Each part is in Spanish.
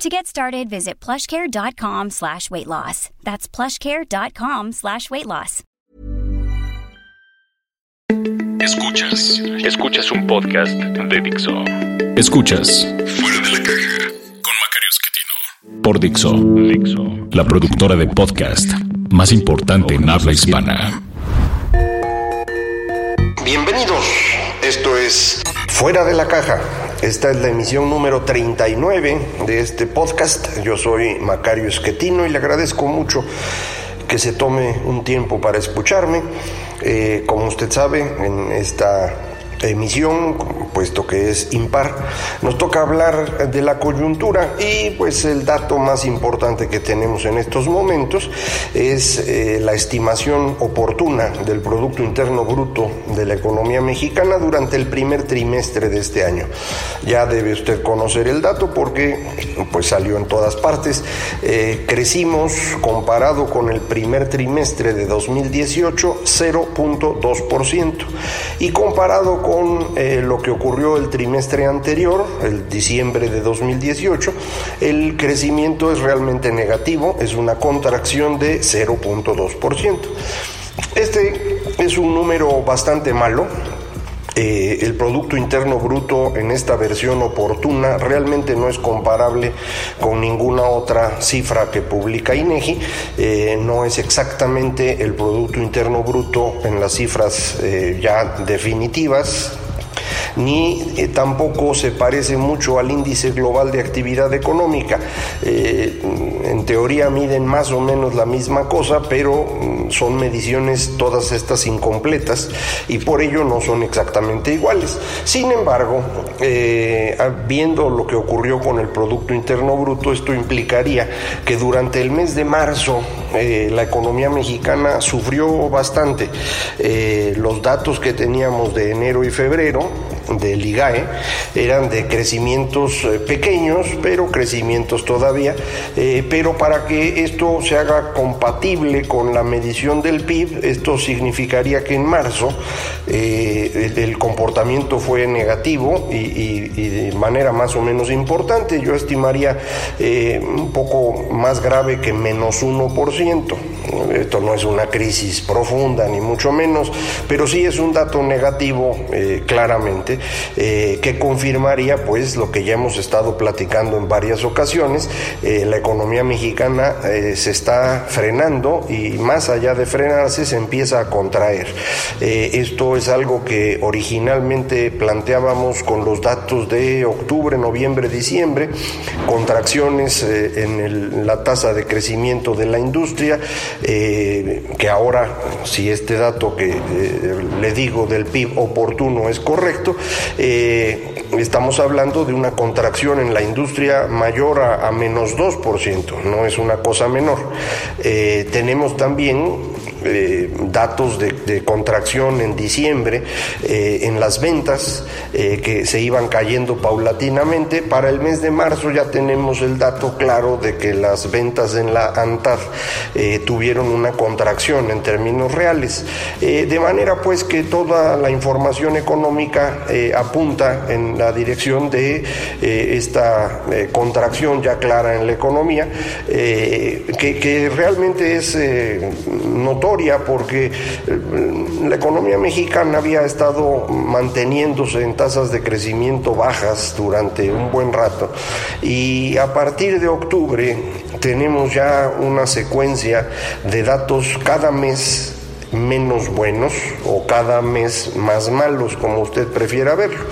To get started, visit plushcare.com slash weight loss. That's plushcare.com slash weight loss. Escuchas, escuchas un podcast de Dixo. Escuchas Fuera de la caja con Macario Esquetino. por Dixo, Dixo. la productora de podcast más importante en habla hispana. Bienvenidos, esto es Fuera de la Caja. Esta es la emisión número 39 de este podcast. Yo soy Macario Esquetino y le agradezco mucho que se tome un tiempo para escucharme. Eh, como usted sabe, en esta emisión, puesto que es impar, nos toca hablar de la coyuntura y pues el dato más importante que tenemos en estos momentos es eh, la estimación oportuna del Producto Interno Bruto de la economía mexicana durante el primer trimestre de este año. Ya debe usted conocer el dato porque pues salió en todas partes. Eh, crecimos comparado con el primer trimestre de 2018 0.2% y comparado con con eh, lo que ocurrió el trimestre anterior, el diciembre de 2018, el crecimiento es realmente negativo, es una contracción de 0.2%. Este es un número bastante malo, eh, el Producto Interno Bruto en esta versión oportuna realmente no es comparable con ninguna otra cifra que publica INEGI, eh, no es exactamente el Producto Interno Bruto en las cifras eh, ya definitivas, ni eh, tampoco se parece mucho al índice global de actividad económica. Eh, en teoría miden más o menos la misma cosa, pero mm, son mediciones todas estas incompletas y por ello no son exactamente iguales. Sin embargo, eh, viendo lo que ocurrió con el Producto Interno Bruto, esto implicaría que durante el mes de marzo la economía mexicana sufrió bastante. los datos que teníamos de enero y febrero del IGAE eran de crecimientos eh, pequeños, pero crecimientos todavía, eh, pero para que esto se haga compatible con la medición del PIB, esto significaría que en marzo eh, el, comportamiento fue negativo y, de manera más o menos importante, yo estimaría un poco más grave que menos 1%. Esto no es una crisis profunda, ni mucho menos, pero sí es un dato negativo claramente eh, que confirmaría pues lo que ya hemos estado platicando en varias ocasiones, eh, la economía mexicana eh, se está frenando y más allá de frenarse se empieza a contraer. esto es algo que originalmente planteábamos con los datos de octubre, noviembre, diciembre, contracciones en la tasa de crecimiento de la industria, que ahora, si este dato que le digo del PIB oportuno es correcto, eh, estamos hablando de una contracción en la industria mayor a, a menos 2%, no es una cosa menor. Eh, tenemos también eh, datos de, contracción en diciembre eh, en las ventas eh, que se iban cayendo paulatinamente. Para el mes de marzo ya tenemos el dato claro de que las ventas en la ANTAD tuvieron una contracción en términos reales. de manera pues que toda la información económica apunta en la dirección de esta contracción ya clara en la economía, que, que, realmente es notoria porque la economía mexicana había estado manteniéndose en tasas de crecimiento bajas durante un buen rato y a partir de octubre tenemos ya una secuencia de datos cada mes menos buenos o cada mes más malos, como usted prefiera verlo.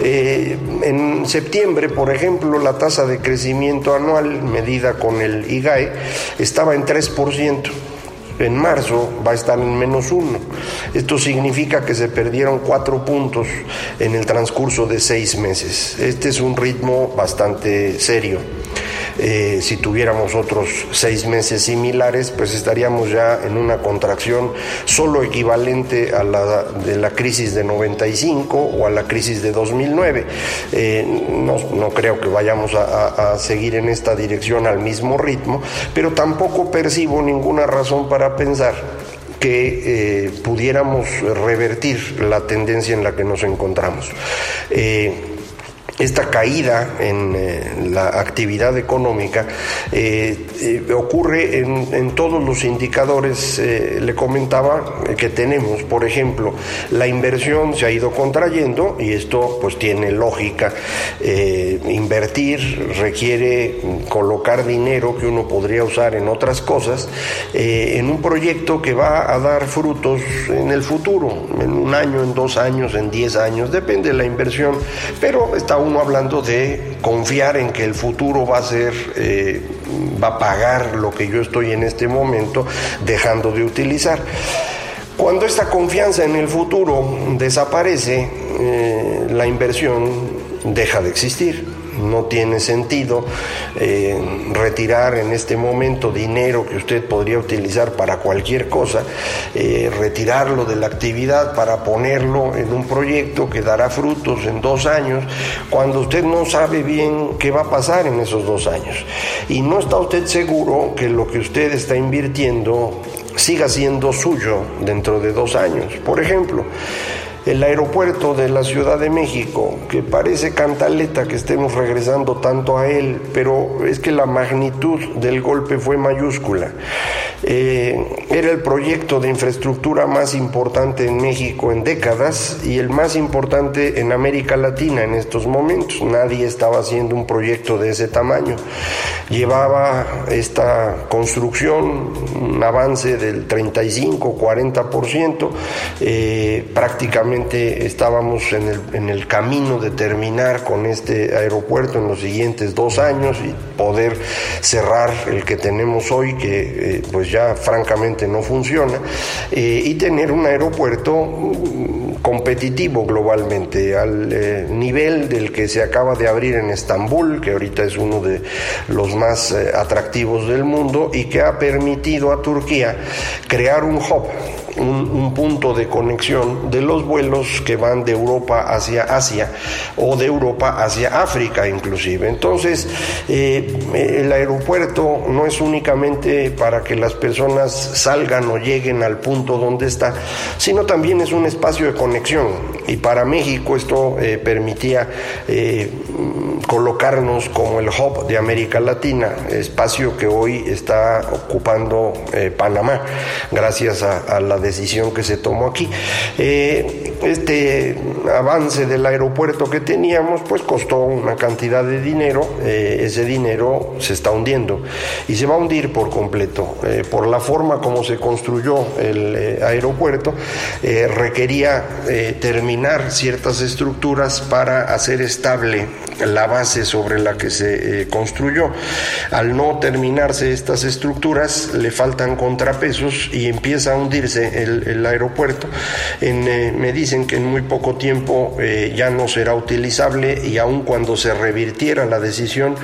Eh, en septiembre, por ejemplo, la tasa de crecimiento anual medida con el IGAE estaba en 3% en marzo va a estar en menos uno. Esto significa que se perdieron cuatro puntos en el transcurso de seis meses. Este es un ritmo bastante serio. Eh, si tuviéramos otros seis meses similares, pues estaríamos ya en una contracción solo equivalente a la de la crisis de 95 o a la crisis de 2009. Eh, no, creo que vayamos a, seguir en esta dirección al mismo ritmo, pero tampoco percibo ninguna razón para pensar que eh, pudiéramos revertir la tendencia en la que nos encontramos. Esta caída en eh, la actividad económica eh, eh, ocurre en, todos los indicadores, le comentaba, que tenemos. Por ejemplo, la inversión se ha ido contrayendo y esto pues tiene lógica. invertir requiere colocar dinero que uno podría usar en otras cosas en un proyecto que va a dar frutos en el futuro, en un año, en dos años, en diez años, depende de la inversión, pero está uno hablando de confiar en que el futuro va a ser, eh, va a pagar lo que yo estoy en este momento dejando de utilizar. Cuando esta confianza en el futuro desaparece, eh, la inversión deja de existir no tiene sentido eh, retirar en este momento dinero que usted podría utilizar para cualquier cosa, eh, retirarlo de la actividad para ponerlo en un proyecto que dará frutos en dos años, cuando usted no sabe bien qué va a pasar en esos dos años. Y no está usted seguro que lo que usted está invirtiendo siga siendo suyo dentro de dos años. Por ejemplo, el aeropuerto de la Ciudad de México, que parece cantaleta que estemos regresando tanto a él, pero es que la magnitud del golpe fue mayúscula. Eh, era el proyecto de infraestructura más importante en México en décadas y el más importante en América Latina en estos momentos. Nadie estaba haciendo un proyecto de ese tamaño. Llevaba esta construcción un avance del 35-40%, eh, prácticamente estábamos en el, camino de terminar con este aeropuerto en los siguientes dos años y poder cerrar el que tenemos hoy, que eh, pues ya francamente no funciona, eh, y tener un aeropuerto mm, competitivo globalmente, al eh, nivel del que se acaba de abrir en Estambul, que ahorita es uno de los más eh, atractivos del mundo y que ha permitido a Turquía crear un hub un, punto de conexión de los vuelos que van de Europa hacia Asia o de Europa hacia África inclusive. Entonces, eh, el aeropuerto no es únicamente para que las personas salgan o lleguen al punto donde está, sino también es un espacio de conexión. Y para México esto eh, permitía eh, colocarnos como el hub de América Latina, espacio que hoy está ocupando Panamá, gracias a, la decisión que se tomó aquí. Eh, este avance del aeropuerto que teníamos, pues costó una cantidad de dinero, eh, ese dinero se está hundiendo y se va a hundir por completo. Eh, por la forma como se construyó el aeropuerto, requería terminar ciertas estructuras para hacer estable la base sobre la que se construyó. Al no terminarse estas estructuras, le faltan contrapesos y empieza a hundirse el, aeropuerto. Eh, me dicen que en muy poco tiempo eh, ya no será utilizable y aun cuando se revirtiera la decisión,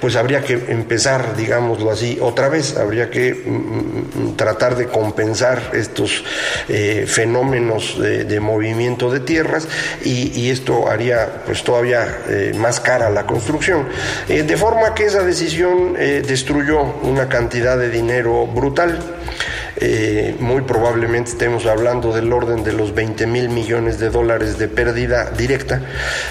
pues habría que empezar, digámoslo así, otra vez. Habría que mm, mm, tratar de compensar estos eh, fenómenos de, movimiento de tierras y, esto haría pues todavía más cara la construcción. de forma que esa decisión destruyó una cantidad de dinero brutal. Eh, muy probablemente estemos hablando del orden de los 20 mil millones de dólares de pérdida directa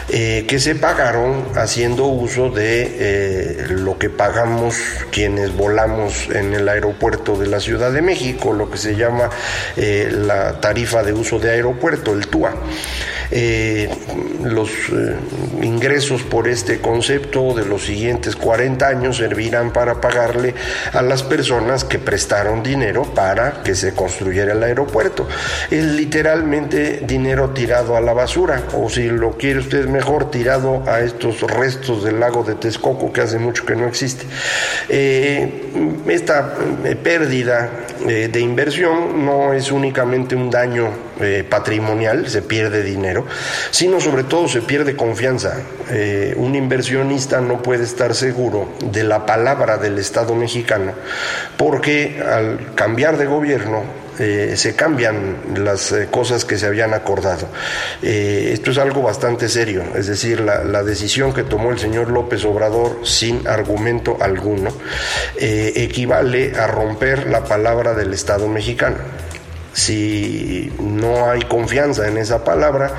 eh, que se pagaron haciendo uso de eh, lo que pagamos quienes volamos en el aeropuerto de la Ciudad de México, lo que se llama la tarifa de uso de aeropuerto, el TUA. Eh, los eh, ingresos por este concepto de los siguientes 40 años servirán para pagarle a las personas que prestaron dinero para que se construyera el aeropuerto. Es literalmente dinero tirado a la basura, o si lo quiere usted mejor, tirado a estos restos del lago de Texcoco que hace mucho que no existe. Eh, esta pérdida de inversión no es únicamente un daño patrimonial, se pierde dinero, sino sobre todo se pierde confianza. un inversionista no puede estar seguro de la palabra del Estado mexicano porque al cambiar de gobierno eh, se cambian las eh, cosas que se habían acordado. Eh, esto es algo bastante serio, es decir, la, la, decisión que tomó el señor López Obrador sin argumento alguno equivale a romper la palabra del Estado mexicano. Si no hay confianza en esa palabra,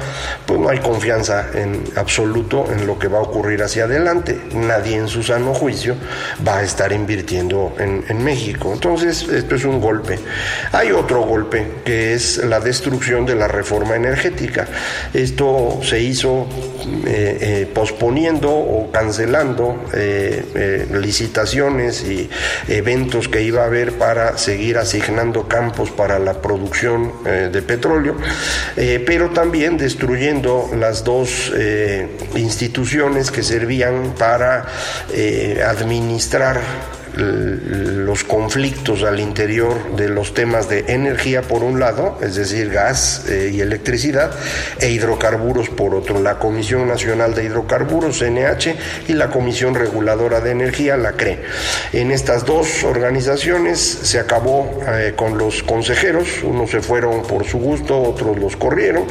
pues no hay confianza en absoluto en lo que va a ocurrir hacia adelante. Nadie en su sano juicio va a estar invirtiendo en, México. Entonces, esto es un golpe. Hay otro golpe, que es la destrucción de la reforma energética. Esto se hizo eh, eh, posponiendo o cancelando eh, licitaciones y eventos que iba a haber para seguir asignando campos para la producción producción eh, de petróleo, eh, pero también destruyendo las dos eh, instituciones que servían para administrar los conflictos al interior de los temas de energía por un lado, es decir, gas eh, y electricidad, e hidrocarburos por otro. La Comisión Nacional de Hidrocarburos, CNH, y la Comisión Reguladora de Energía, la CRE. En estas dos organizaciones se acabó eh, con los consejeros, unos se fueron por su gusto, otros los corrieron,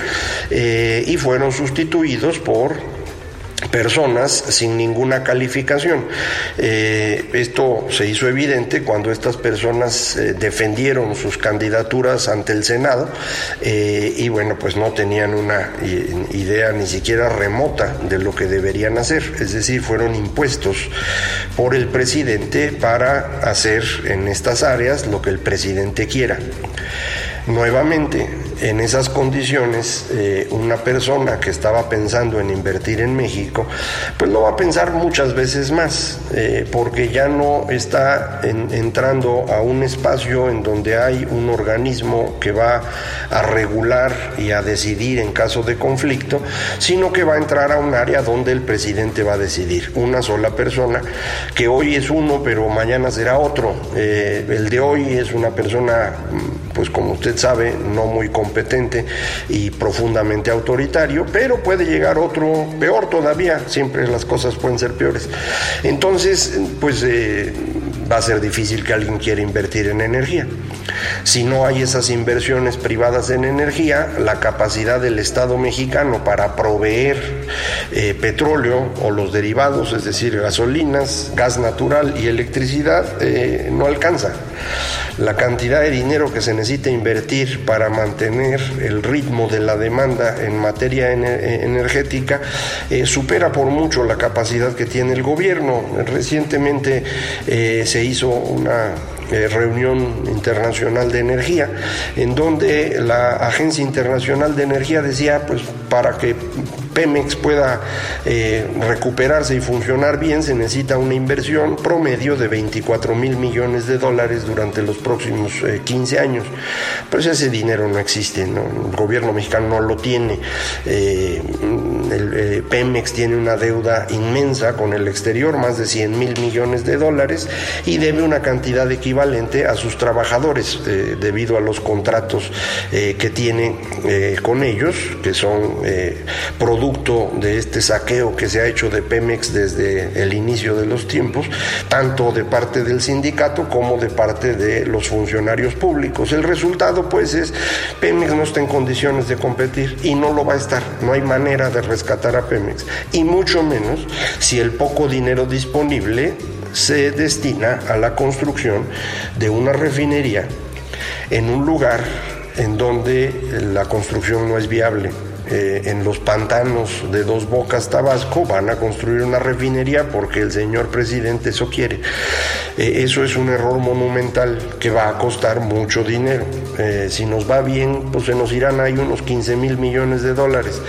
eh, y fueron sustituidos por personas sin ninguna calificación. Eh, esto se hizo evidente cuando estas personas eh, defendieron sus candidaturas ante el Senado eh, y bueno, pues no tenían una idea ni siquiera remota de lo que deberían hacer, es decir, fueron impuestos por el presidente para hacer en estas áreas lo que el presidente quiera. Nuevamente, en esas condiciones, eh, una persona que estaba pensando en invertir en México, pues lo va a pensar muchas veces más, eh, porque ya no está entrando a un espacio en donde hay un organismo que va a regular y a decidir en caso de conflicto, sino que va a entrar a un área donde el presidente va a decidir, una sola persona, que hoy es uno, pero mañana será otro. Eh, el de hoy es una persona, pues como usted sabe, no muy competente y profundamente autoritario, pero puede llegar otro peor todavía, siempre las cosas pueden ser peores. Entonces, pues eh, va a ser difícil que alguien quiera invertir en energía. Si no hay esas inversiones privadas en energía, la capacidad del Estado mexicano para proveer eh, petróleo o los derivados, es decir, gasolinas, gas natural y electricidad, eh, no alcanza. La cantidad de dinero que se necesita invertir para mantener el ritmo de la demanda en materia energética eh, supera por mucho la capacidad que tiene el gobierno. Recientemente se hizo una reunión internacional de energía, en donde la Agencia Internacional de Energía decía, pues para que Pemex pueda eh, recuperarse y funcionar bien, se necesita una inversión promedio de 24 mil millones de dólares durante los próximos 15 eh, años. Pues ese dinero no existe, el gobierno mexicano no lo tiene. el, Pemex tiene una deuda inmensa con el exterior, más de 100 mil millones de dólares, y debe una cantidad equivalente a sus trabajadores eh, debido a los contratos eh, que tiene eh, con ellos, que son producto de este saqueo que se ha hecho de Pemex desde el inicio de los tiempos, tanto de parte del sindicato como de parte de los funcionarios públicos. El resultado pues es Pemex no está en condiciones de competir y no lo va a estar, no hay manera de rescatar a Pemex y mucho menos si el poco dinero disponible se destina a la construcción de una refinería en un lugar en donde la construcción no es viable. Eh, en los pantanos de Dos Bocas, Tabasco, van a construir una refinería porque el señor presidente eso quiere. Eh, eso es un error monumental que va a costar mucho dinero. Eh, si nos va bien, pues se nos irán ahí unos 15 mil millones de dólares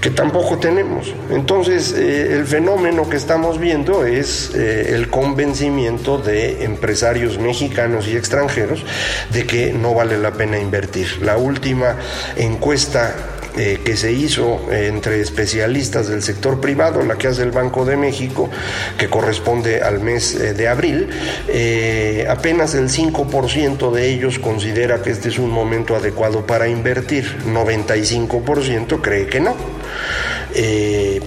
que tampoco tenemos. Entonces, el fenómeno que estamos viendo es el convencimiento de empresarios mexicanos y extranjeros de que no vale la pena invertir. La última encuesta eh, que se hizo entre especialistas del sector privado, la que hace el Banco de México, que corresponde al mes eh, de abril, eh, apenas el 5% de ellos considera que este es un momento adecuado para invertir, 95% cree que no.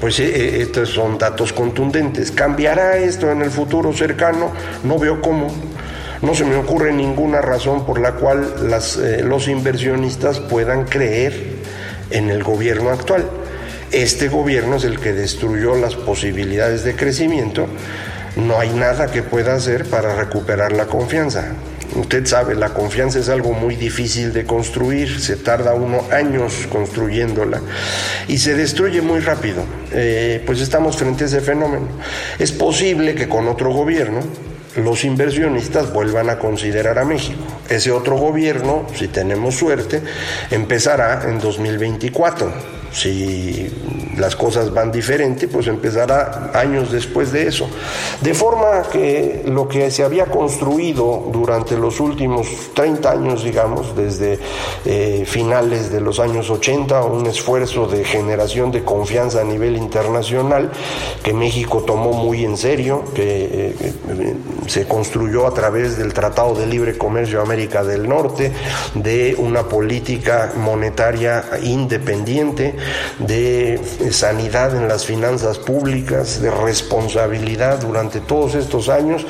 pues estos son datos contundentes. ¿Cambiará esto en el futuro cercano? No veo cómo. No se me ocurre ninguna razón por la cual las, los inversionistas puedan creer en el gobierno actual. Este gobierno es el que destruyó las posibilidades de crecimiento. No hay nada que pueda hacer para recuperar la confianza. Usted sabe, la confianza es algo muy difícil de construir, se tarda uno años construyéndola y se destruye muy rápido. Eh, pues estamos frente a ese fenómeno. Es posible que con otro gobierno los inversionistas vuelvan a considerar a México. Ese otro gobierno, si tenemos suerte, empezará en 2024 si las cosas van diferente, pues empezará años después de eso. De forma que lo que se había construido durante los últimos 30 años, digamos, desde eh, finales de los años 80, un esfuerzo de generación de confianza a nivel internacional que México tomó muy en serio, que eh, se construyó a través del Tratado de Libre Comercio América del Norte, de una política monetaria independiente, de sanidad en las finanzas públicas, de responsabilidad durante todos estos años.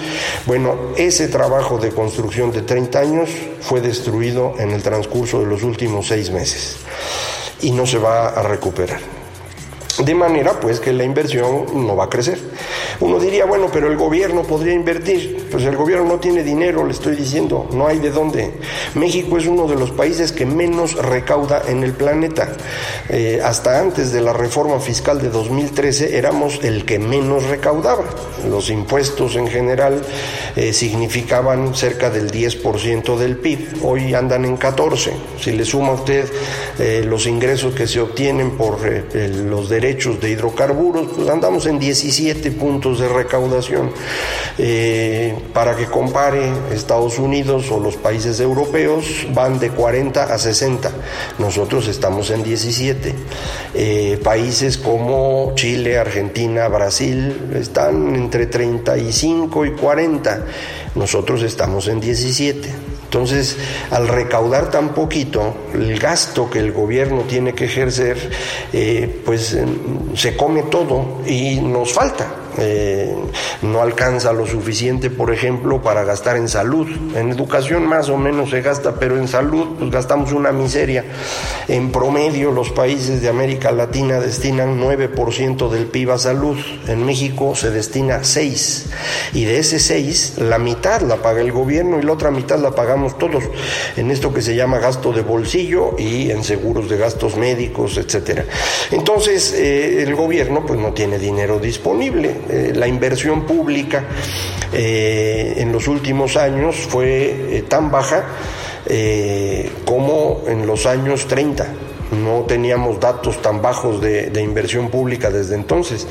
Bueno, ese trabajo de construcción de 30 años fue destruido en el transcurso de los últimos seis meses y no se va a recuperar. De manera pues que la inversión no va a crecer. Uno diría, bueno, pero el gobierno podría invertir. Pues el gobierno no tiene dinero, le estoy diciendo, no hay de dónde. México es uno de los países que menos recauda en el planeta. Eh, hasta antes de la reforma fiscal de 2013 éramos el que menos recaudaba. Los impuestos en general eh, significaban cerca del 10% del PIB. Hoy andan en 14. Si le suma usted eh, los ingresos que se obtienen por los derechos de hidrocarburos, pues andamos en 17 puntos de recaudación. Eh, para que compare, Estados Unidos o los países europeos van de 40 a 60, nosotros estamos en 17. Eh, países como Chile, Argentina, Brasil están entre 35 y 40, nosotros estamos en 17. Entonces, al recaudar tan poquito, el gasto que el gobierno tiene que ejercer, eh, pues se come todo y nos falta. Eh, no alcanza lo suficiente, por ejemplo, para gastar en salud. En educación más o menos se gasta, pero en salud pues gastamos una miseria. En promedio los países de América Latina destinan 9% del PIB a salud. En México se destina 6. Y de ese 6, la mitad la paga el gobierno y la otra mitad la pagamos todos en esto que se llama gasto de bolsillo y en seguros de gastos médicos, etcétera. Entonces, eh, el gobierno pues no tiene dinero disponible eh, la inversión pública eh, en los últimos años fue eh, tan baja como en los años 30 no teníamos datos tan bajos de, inversión pública desde entonces.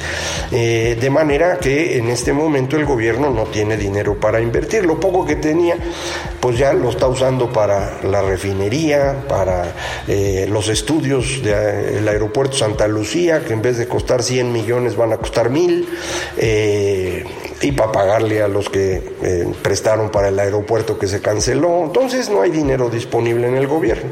Eh, de manera que en este momento el gobierno no tiene dinero para invertir. Lo poco que tenía, pues ya lo está usando para la refinería, para eh, los estudios del aeropuerto Santa Lucía, que en vez de costar 100 millones van a costar mil. Eh, y para pagarle a los que prestaron para el aeropuerto que se canceló. Entonces no hay dinero disponible en el gobierno.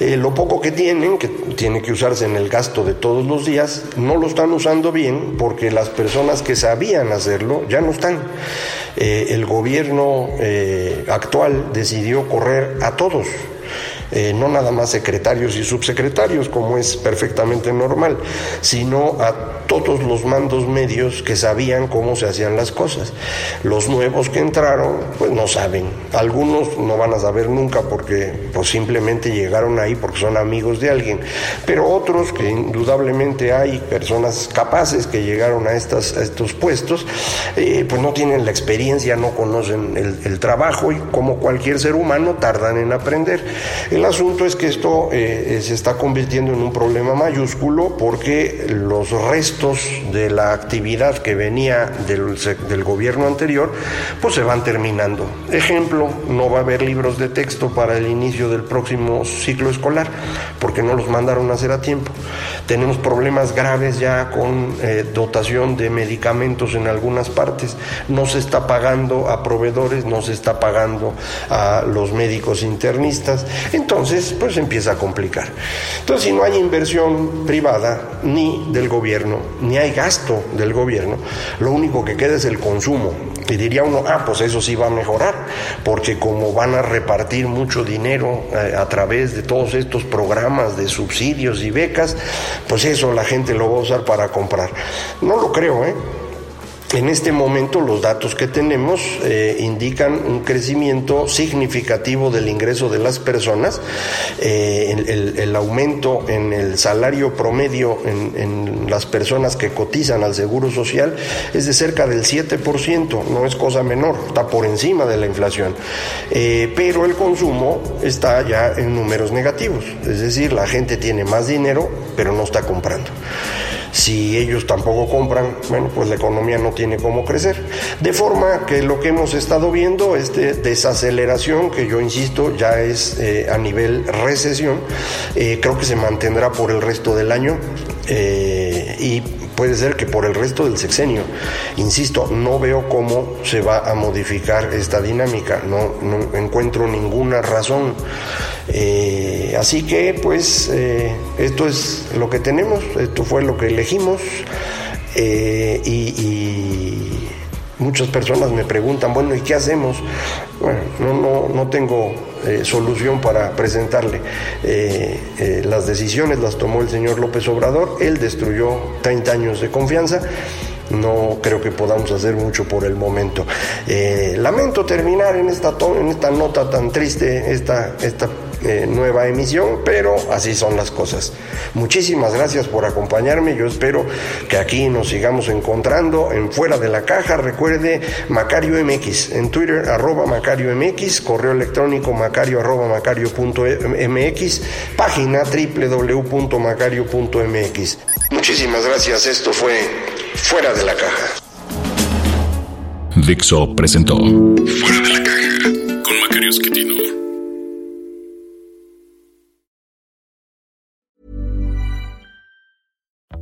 lo poco que tienen, que tiene que usarse en el gasto de todos los días, no lo están usando bien porque las personas que sabían hacerlo ya no están. Eh, el gobierno eh, actual decidió correr a todos. Eh, no nada más secretarios y subsecretarios, como es perfectamente normal, sino a todos los mandos medios que sabían cómo se hacían las cosas. Los nuevos que entraron, pues no saben. Algunos no van a saber nunca porque pues simplemente llegaron ahí porque son amigos de alguien. Pero otros, que indudablemente hay personas capaces que llegaron a, estas, a estos puestos, eh, pues no tienen la experiencia, no conocen el, el trabajo y como cualquier ser humano tardan en aprender. El asunto es que esto eh, se está convirtiendo en un problema mayúsculo porque los restos de la actividad que venía del, gobierno anterior, pues se van terminando. Ejemplo, no va a haber libros de texto para el inicio del próximo ciclo escolar, porque no los mandaron a hacer a tiempo. Tenemos problemas graves ya con eh, dotación de medicamentos en algunas partes. No se está pagando a proveedores, no se está pagando a los médicos internistas. Entonces, pues empieza a complicar. Entonces, si no hay inversión privada, ni del gobierno, ni hay gasto del gobierno, lo único que queda es el consumo. Y diría uno, ah, pues eso sí va a mejorar, porque como van a repartir mucho dinero eh, a través de todos estos programas de subsidios y becas, pues eso la gente lo va a usar para comprar. No lo creo, ¿eh? En este momento los datos que tenemos eh, indican un crecimiento significativo del ingreso de las personas, eh, el, aumento en el salario promedio en, las personas que cotizan al Seguro Social es de cerca del 7%, no es cosa menor, está por encima de la inflación, eh, pero el consumo está ya en números negativos, es decir, la gente tiene más dinero pero no está comprando. Si ellos tampoco compran, bueno, pues la economía no tiene cómo crecer. De forma que lo que hemos estado viendo es de desaceleración, que yo insisto, ya es eh, a nivel recesión, eh, creo que se mantendrá por el resto del año eh, y puede ser que por el resto del sexenio. Insisto, no veo cómo se va a modificar esta dinámica, no, no encuentro ninguna razón. Eh, así que pues eh, esto es lo que tenemos, esto fue lo que elegimos eh, y, muchas personas me preguntan, bueno, ¿y qué hacemos? Bueno, no, no, no tengo solución para presentarle. las decisiones las tomó el señor López Obrador, él destruyó 30 años de confianza no creo que podamos hacer mucho por el momento. lamento terminar en esta, en esta nota tan triste, esta, esta eh, nueva emisión, pero así son las cosas. Muchísimas gracias por acompañarme. Yo espero que aquí nos sigamos encontrando en Fuera de la Caja. Recuerde Macario MX en Twitter, arroba Macario MX, correo electrónico macario arroba macario.mx, página www.macario.mx. Muchísimas gracias. Esto fue Fuera de la Caja. Dixo presentó Fuera de la Caja con Macario.